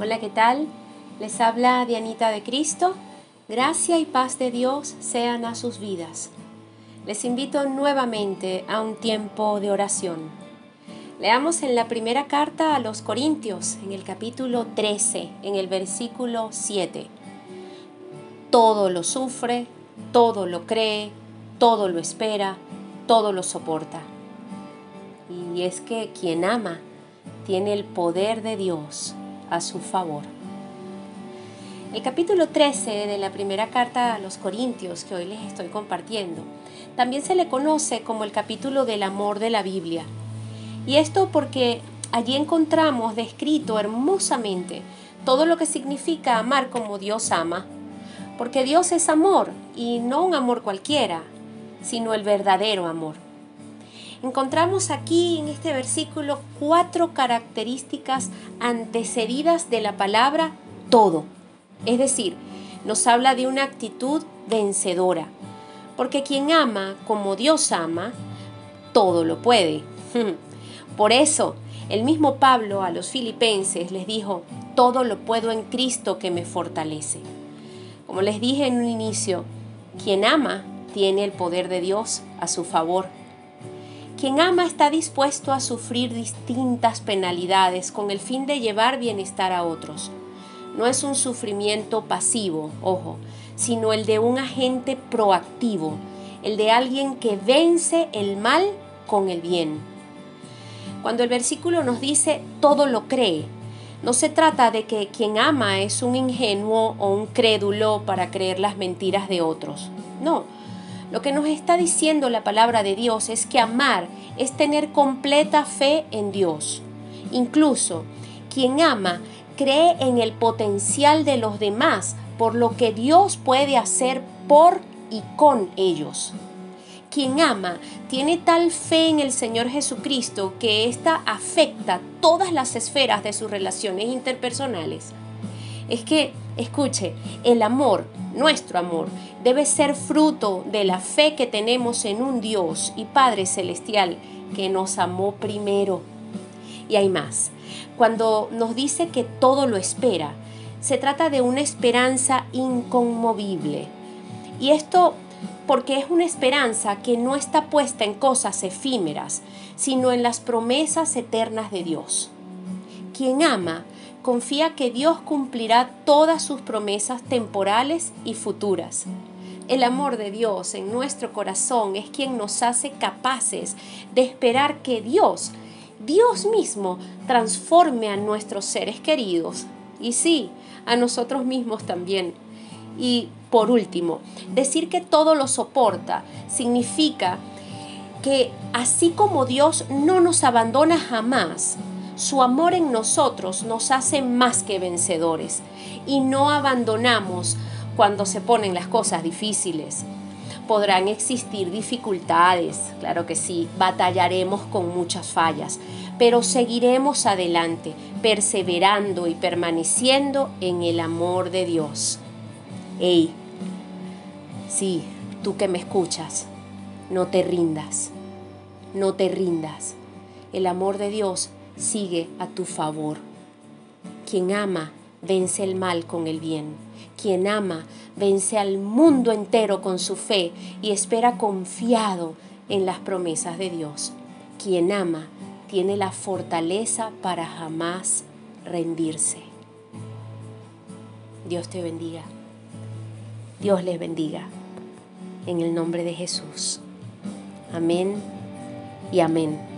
Hola, ¿qué tal? Les habla Dianita de Cristo. Gracia y paz de Dios sean a sus vidas. Les invito nuevamente a un tiempo de oración. Leamos en la primera carta a los Corintios, en el capítulo 13, en el versículo 7. Todo lo sufre, todo lo cree, todo lo espera, todo lo soporta. Y es que quien ama tiene el poder de Dios a su favor. El capítulo 13 de la primera carta a los Corintios que hoy les estoy compartiendo también se le conoce como el capítulo del amor de la Biblia. Y esto porque allí encontramos descrito hermosamente todo lo que significa amar como Dios ama. Porque Dios es amor y no un amor cualquiera, sino el verdadero amor. Encontramos aquí en este versículo cuatro características antecedidas de la palabra todo. Es decir, nos habla de una actitud vencedora. Porque quien ama como Dios ama, todo lo puede. Por eso, el mismo Pablo a los filipenses les dijo, todo lo puedo en Cristo que me fortalece. Como les dije en un inicio, quien ama tiene el poder de Dios a su favor quien ama está dispuesto a sufrir distintas penalidades con el fin de llevar bienestar a otros. No es un sufrimiento pasivo, ojo, sino el de un agente proactivo, el de alguien que vence el mal con el bien. Cuando el versículo nos dice todo lo cree, no se trata de que quien ama es un ingenuo o un crédulo para creer las mentiras de otros. No, lo que nos está diciendo la palabra de Dios es que amar es tener completa fe en Dios. Incluso quien ama cree en el potencial de los demás por lo que Dios puede hacer por y con ellos. Quien ama tiene tal fe en el Señor Jesucristo que ésta afecta todas las esferas de sus relaciones interpersonales. Es que, escuche, el amor nuestro amor debe ser fruto de la fe que tenemos en un Dios y Padre Celestial que nos amó primero. Y hay más. Cuando nos dice que todo lo espera, se trata de una esperanza inconmovible. Y esto porque es una esperanza que no está puesta en cosas efímeras, sino en las promesas eternas de Dios. Quien ama confía que Dios cumplirá todas sus promesas temporales y futuras. El amor de Dios en nuestro corazón es quien nos hace capaces de esperar que Dios, Dios mismo, transforme a nuestros seres queridos. Y sí, a nosotros mismos también. Y por último, decir que todo lo soporta significa que así como Dios no nos abandona jamás, su amor en nosotros nos hace más que vencedores y no abandonamos cuando se ponen las cosas difíciles. Podrán existir dificultades, claro que sí, batallaremos con muchas fallas, pero seguiremos adelante, perseverando y permaneciendo en el amor de Dios. Ey, sí, tú que me escuchas, no te rindas, no te rindas. El amor de Dios sigue a tu favor. Quien ama vence el mal con el bien. Quien ama vence al mundo entero con su fe y espera confiado en las promesas de Dios. Quien ama tiene la fortaleza para jamás rendirse. Dios te bendiga. Dios les bendiga. En el nombre de Jesús. Amén y amén.